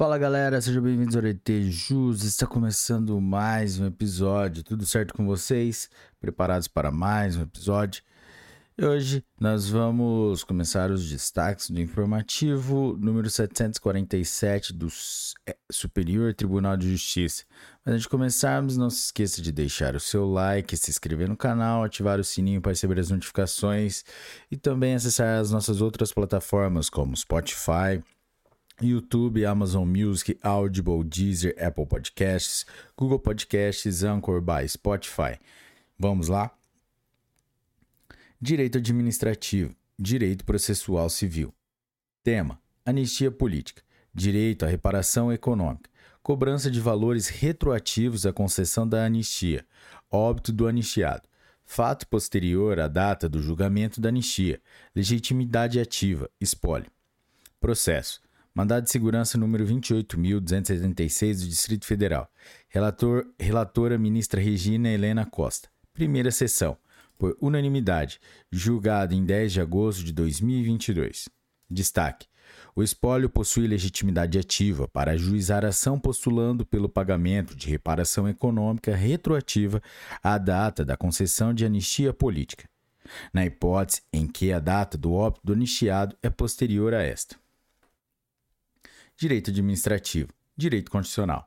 Fala galera, sejam bem-vindos ao ET Jus. Está começando mais um episódio. Tudo certo com vocês? Preparados para mais um episódio? E hoje nós vamos começar os destaques do informativo número 747 do é, Superior Tribunal de Justiça. Mas antes de começarmos, não se esqueça de deixar o seu like, se inscrever no canal, ativar o sininho para receber as notificações e também acessar as nossas outras plataformas como Spotify, YouTube, Amazon Music, Audible, Deezer, Apple Podcasts, Google Podcasts, Anchor by Spotify. Vamos lá? Direito Administrativo, Direito Processual Civil. Tema: Anistia Política, Direito à Reparação Econômica, Cobrança de valores retroativos à concessão da anistia, óbito do anistiado, fato posterior à data do julgamento da anistia, legitimidade ativa, espólio. Processo: Mandado de segurança número 28.276 do Distrito Federal. Relator, relatora ministra Regina Helena Costa. Primeira sessão. Por unanimidade. Julgado em 10 de agosto de 2022. Destaque. O espólio possui legitimidade ativa para ajuizar ação postulando pelo pagamento de reparação econômica retroativa à data da concessão de anistia política, na hipótese em que a data do óbito do anistiado é posterior a esta. Direito Administrativo, Direito Constitucional.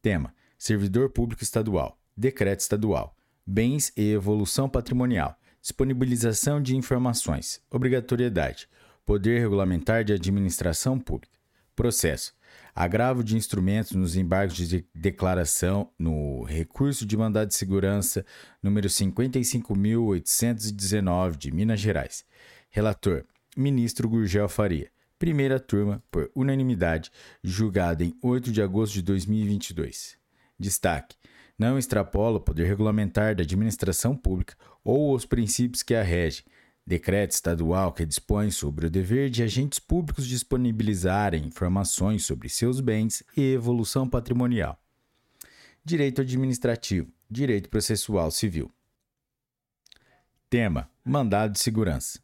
Tema: Servidor Público Estadual, Decreto Estadual, Bens e Evolução Patrimonial, Disponibilização de Informações, Obrigatoriedade, Poder Regulamentar de Administração Pública. Processo: Agravo de instrumentos nos embargos de declaração no recurso de mandado de segurança número 55.819 de Minas Gerais. Relator: Ministro Gurgel Faria primeira turma, por unanimidade, julgada em 8 de agosto de 2022. Destaque: não extrapola o poder regulamentar da administração pública ou os princípios que a regem. Decreto estadual que dispõe sobre o dever de agentes públicos disponibilizarem informações sobre seus bens e evolução patrimonial. Direito administrativo, direito processual civil. Tema: Mandado de segurança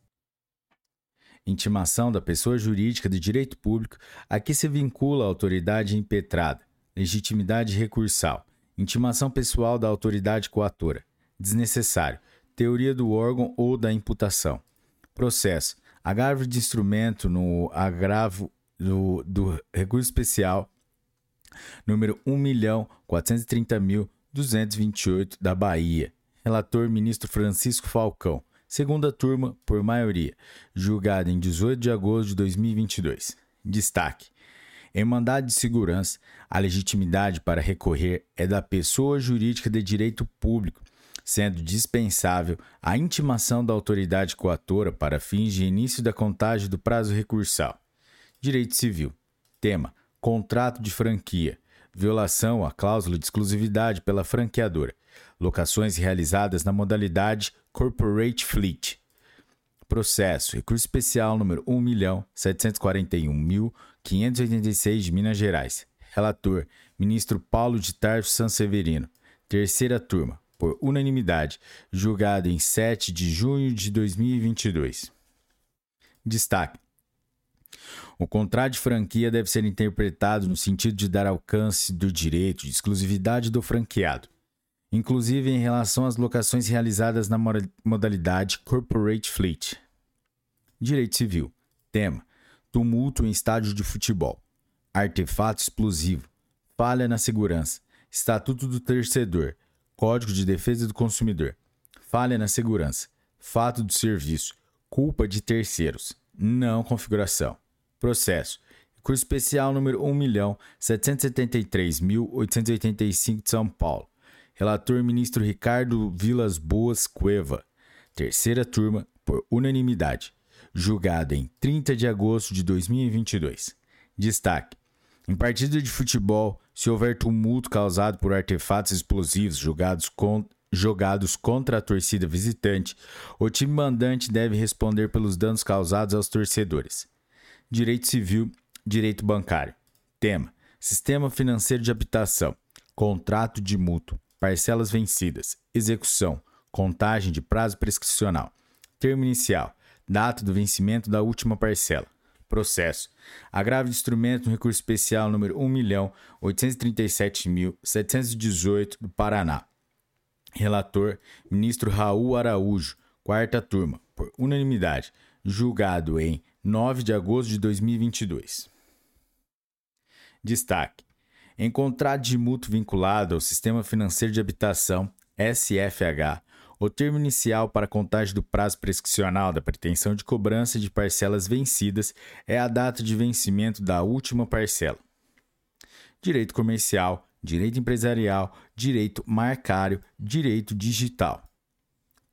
intimação da pessoa jurídica de direito público a que se vincula a autoridade impetrada, legitimidade recursal, intimação pessoal da autoridade coatora, desnecessário, teoria do órgão ou da imputação, processo, agravo de instrumento no agravo do, do recurso especial número 1.430.228 da Bahia, relator ministro Francisco Falcão, segunda turma, por maioria, julgada em 18 de agosto de 2022. Destaque: em mandado de segurança, a legitimidade para recorrer é da pessoa jurídica de direito público, sendo dispensável a intimação da autoridade coatora para fins de início da contagem do prazo recursal. Direito Civil. Tema: Contrato de franquia. Violação à cláusula de exclusividade pela franqueadora. Locações realizadas na modalidade Corporate Fleet. Processo. Recurso especial número 1.741.586 de Minas Gerais. Relator: Ministro Paulo de Tarso Sanseverino. Terceira turma. Por unanimidade. Julgado em 7 de junho de 2022. Destaque. O contrato de franquia deve ser interpretado no sentido de dar alcance do direito de exclusividade do franqueado inclusive em relação às locações realizadas na modalidade Corporate Fleet. Direito Civil. Tema: Tumulto em estádio de futebol. Artefato explosivo. Falha na segurança. Estatuto do torcedor. Código de Defesa do Consumidor. Falha na segurança. Fato do serviço. Culpa de terceiros. Não configuração. Processo. Curso especial número 1.773.885 de São Paulo Relator ministro Ricardo Vilas Boas Cueva. Terceira turma, por unanimidade. Julgado em 30 de agosto de 2022. Destaque: em partida de futebol, se houver tumulto causado por artefatos explosivos jogados, con jogados contra a torcida visitante, o time mandante deve responder pelos danos causados aos torcedores. Direito Civil, Direito Bancário. Tema: Sistema Financeiro de Habitação. Contrato de mútuo parcelas vencidas, execução, contagem de prazo prescricional, termo inicial, data do vencimento da última parcela, Processo. Agravo de instrumento no recurso especial número 1.837.718 do Paraná. Relator: Ministro Raul Araújo. Quarta turma, por unanimidade. Julgado em 9 de agosto de 2022. Destaque: em contrato de mútuo vinculado ao Sistema Financeiro de Habitação, SFH, o termo inicial para contagem do prazo prescricional da pretensão de cobrança de parcelas vencidas é a data de vencimento da última parcela. Direito comercial, direito empresarial, direito marcário, direito digital.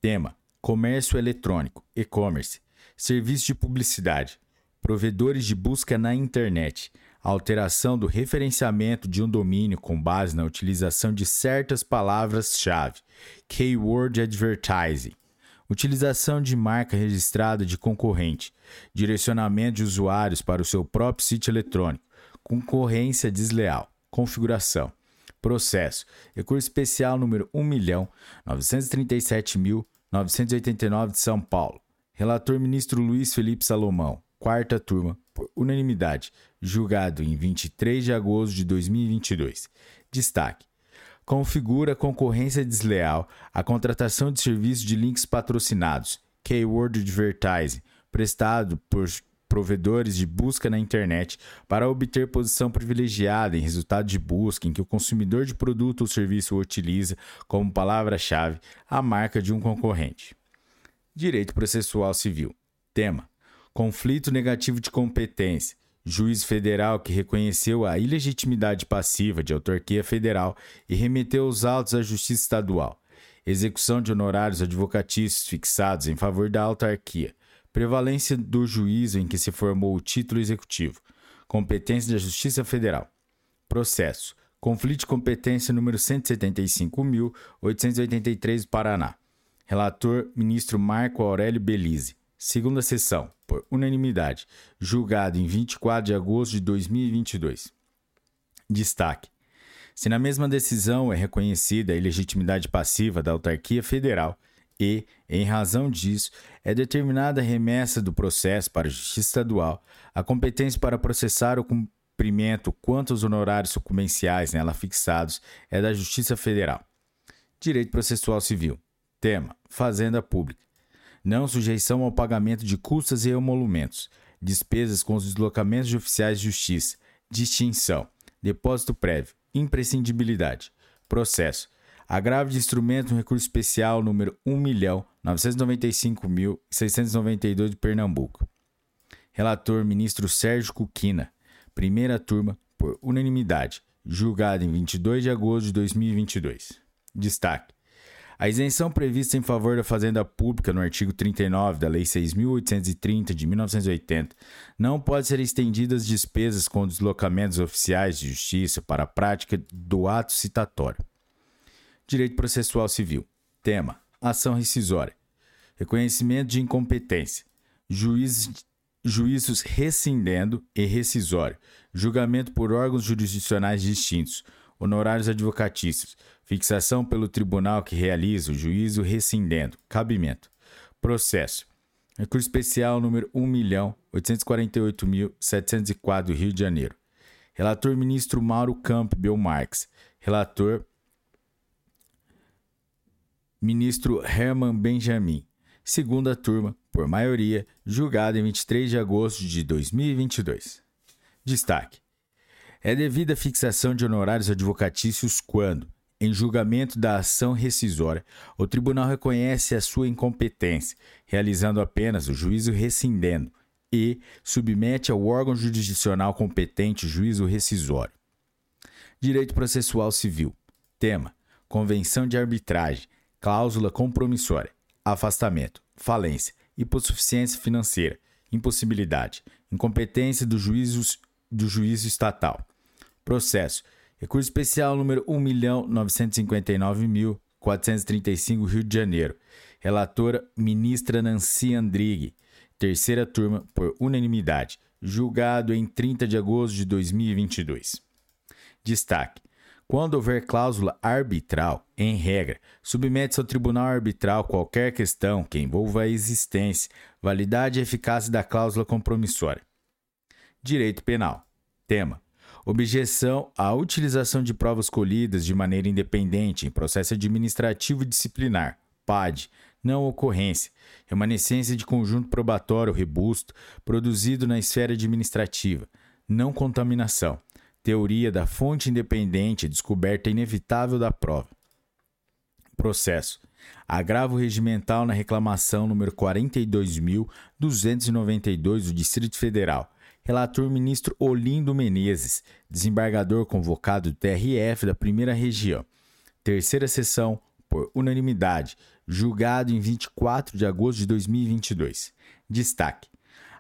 Tema: comércio eletrônico, e-commerce, serviço de publicidade, provedores de busca na internet, alteração do referenciamento de um domínio com base na utilização de certas palavras-chave, keyword advertising, utilização de marca registrada de concorrente, direcionamento de usuários para o seu próprio sítio eletrônico, concorrência desleal, configuração, processo, recurso especial número 1.937.989 de São Paulo, relator ministro Luiz Felipe Salomão, quarta turma, por unanimidade, julgado em 23 de agosto de 2022. Destaque: configura concorrência desleal a contratação de serviços de links patrocinados, keyword advertising, prestado por provedores de busca na internet para obter posição privilegiada em resultado de busca em que o consumidor de produto ou serviço utiliza como palavra-chave a marca de um concorrente. Direito processual civil. Tema: conflito negativo de competência, juiz federal que reconheceu a ilegitimidade passiva de autarquia federal e remeteu os autos à Justiça Estadual, execução de honorários advocatícios fixados em favor da autarquia, prevalência do juízo em que se formou o título executivo, competência da Justiça Federal, processo, conflito de competência número 175.883 do Paraná. Relator, ministro Marco Aurélio Belize. Segunda sessão, por unanimidade, julgado em 24 de agosto de 2022. Destaque: se na mesma decisão é reconhecida a ilegitimidade passiva da autarquia federal e, em razão disso, é determinada a remessa do processo para a Justiça Estadual, a competência para processar o cumprimento quanto aos honorários sucumbenciais nela fixados é da Justiça Federal. Direito Processual Civil. Tema: Fazenda Pública não sujeição ao pagamento de custas e emolumentos, despesas com os deslocamentos de oficiais de justiça, distinção, depósito prévio, imprescindibilidade, processo, agravo de instrumento no recurso especial número 1.995.692 de Pernambuco. Relator ministro Sérgio Cuquina, primeira turma, por unanimidade, julgado em 22 de agosto de 2022. Destaque: a isenção prevista em favor da fazenda pública no artigo 39 da Lei 6.830 de 1980 não pode ser estendida às despesas com deslocamentos oficiais de justiça para a prática do ato citatório. Direito Processual Civil. Tema: Ação rescisória. Reconhecimento de incompetência. Juízos rescindendo e rescisório. Julgamento por órgãos jurisdicionais distintos. Honorários advocatícios Fixação pelo tribunal que realiza o juízo rescindendo. Cabimento. Processo. Recurso especial número 1.848.704 do Rio de Janeiro. Relator ministro Mauro Campbell Marques. Relator ministro Herman Benjamin. Segunda turma, por maioria, julgado em 23 de agosto de 2022. Destaque: é devida a fixação de honorários advocatícios quando em julgamento da ação rescisória, o tribunal reconhece a sua incompetência, realizando apenas o juízo rescindendo e submete ao órgão jurisdicional competente o juízo rescisório. Direito processual civil. Tema: Convenção de arbitragem, cláusula compromissória, afastamento, falência, hipossuficiência financeira, impossibilidade, incompetência do juízo, do juízo estatal. Processo: Recurso especial número 1.959.435, Rio de Janeiro. Relatora, ministra Nancy Andrighi. Terceira turma, por unanimidade. Julgado em 30 de agosto de 2022. Destaque. Quando houver cláusula arbitral, em regra, submete-se ao tribunal arbitral qualquer questão que envolva a existência, validade e eficácia da cláusula compromissória. Direito Penal. Tema: Objeção à utilização de provas colhidas de maneira independente em processo administrativo disciplinar, PAD, não ocorrência, remanescência de conjunto probatório robusto produzido na esfera administrativa, não contaminação, teoria da fonte independente, descoberta inevitável da prova. Processo. Agravo regimental na reclamação número 42.292 do Distrito Federal. Relator ministro Olindo Menezes, desembargador convocado do TRF da Primeira Região. Terceira sessão, por unanimidade, julgado em 24 de agosto de 2022. Destaque: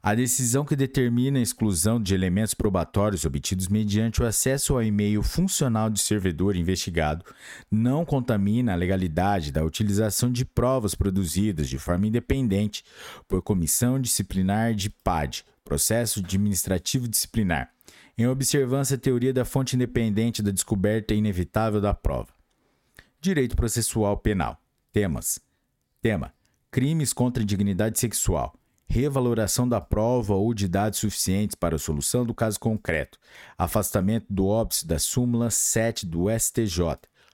a decisão que determina a exclusão de elementos probatórios obtidos mediante o acesso ao e-mail funcional de servidor investigado não contamina a legalidade da utilização de provas produzidas de forma independente por comissão disciplinar de PAD, processo administrativo disciplinar, em observância à teoria da fonte independente da descoberta inevitável da prova. Direito processual penal. Temas: Tema: Crimes contra a dignidade sexual revaloração da prova ou de dados suficientes para a solução do caso concreto, afastamento do óbice da súmula 7 do STJ,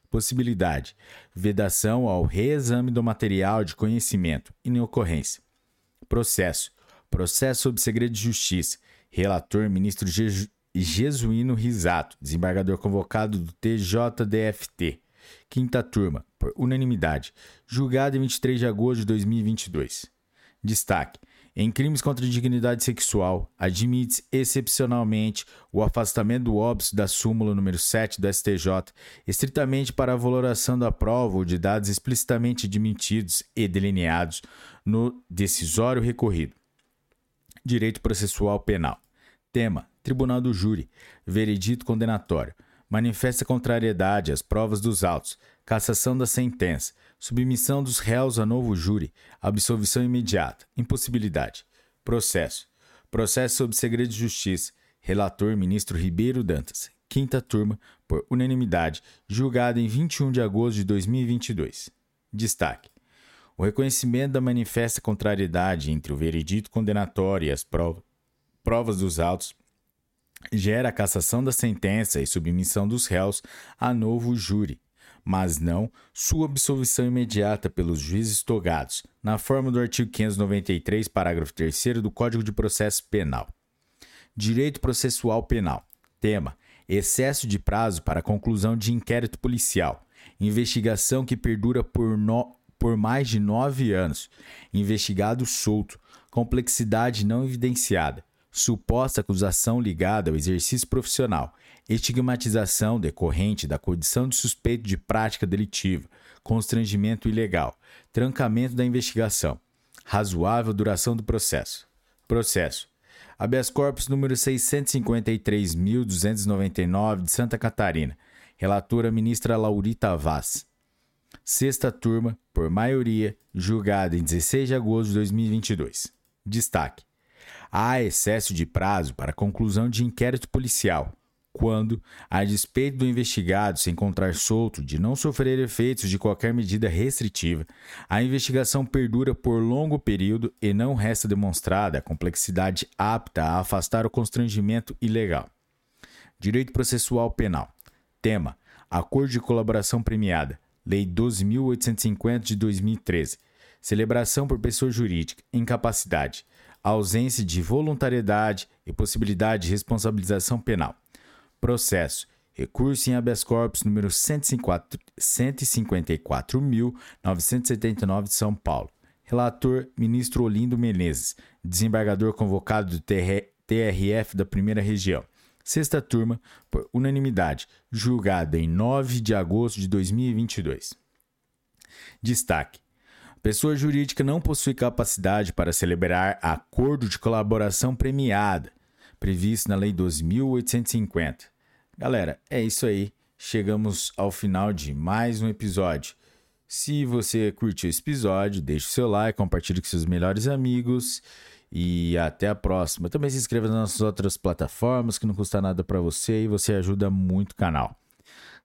possibilidade, vedação ao reexame do material de conhecimento, inocorrência. Processo, processo sob segredo de justiça, relator ministro Jesuíno Risato, desembargador convocado do TJDFT, quinta turma, por unanimidade, julgado em 23 de agosto de 2022. Destaque: em crimes contra a dignidade sexual, admite excepcionalmente o afastamento do óbice da súmula número 7 do STJ, estritamente para a valoração da prova ou de dados explicitamente admitidos e delineados no decisório recorrido. Direito processual penal. Tema: Tribunal do Júri. Veredito condenatório. Manifesta contrariedade às provas dos autos. Cassação da sentença submissão dos réus a novo júri, absolvição imediata, impossibilidade. Processo. Processo sob segredo de justiça. Relator ministro Ribeiro Dantas. Quinta turma, por unanimidade, julgado em 21 de agosto de 2022. Destaque. O reconhecimento da manifesta contrariedade entre o veredito condenatório e as provas, provas dos autos gera a cassação da sentença e submissão dos réus a novo júri, mas não sua absolvição imediata pelos juízes togados, na forma do artigo 593, parágrafo 3 do Código de Processo Penal. Direito processual penal. Tema: excesso de prazo para conclusão de inquérito policial. Investigação que perdura por, no... por mais de nove anos. Investigado solto. Complexidade não evidenciada. Suposta acusação ligada ao exercício profissional estigmatização decorrente da condição de suspeito de prática delitiva, constrangimento ilegal, trancamento da investigação, razoável duração do processo. Processo. Habeas corpus número 653.299 de Santa Catarina. Relatora ministra Laurita Vaz. Sexta turma, por maioria, julgada em 16 de agosto de 2022. Destaque: há excesso de prazo para conclusão de inquérito policial, quando, a despeito do investigado se encontrar solto de não sofrer efeitos de qualquer medida restritiva, a investigação perdura por longo período e não resta demonstrada a complexidade apta a afastar o constrangimento ilegal. Direito Processual Penal. Tema: Acordo de Colaboração Premiada. Lei 12.850 de 2013. Celebração por pessoa jurídica. Incapacidade. Ausência de voluntariedade e possibilidade de responsabilização penal. Processo. Recurso em habeas corpus número 154.979 de São Paulo. Relator: Ministro Olindo Menezes. Desembargador convocado do TRF da Primeira Região. Sexta turma, por unanimidade, julgada em 9 de agosto de 2022. Destaque: Pessoa jurídica não possui capacidade para celebrar acordo de colaboração premiada, previsto na Lei 12.850. Galera, é isso aí. Chegamos ao final de mais um episódio. Se você curtiu esse episódio, deixe seu like, compartilhe com seus melhores amigos e até a próxima. Também se inscreva nas nossas outras plataformas que não custa nada para você e você ajuda muito o canal.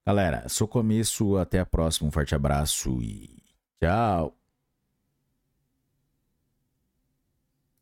Galera, sou começo, até a próxima. Um forte abraço e tchau.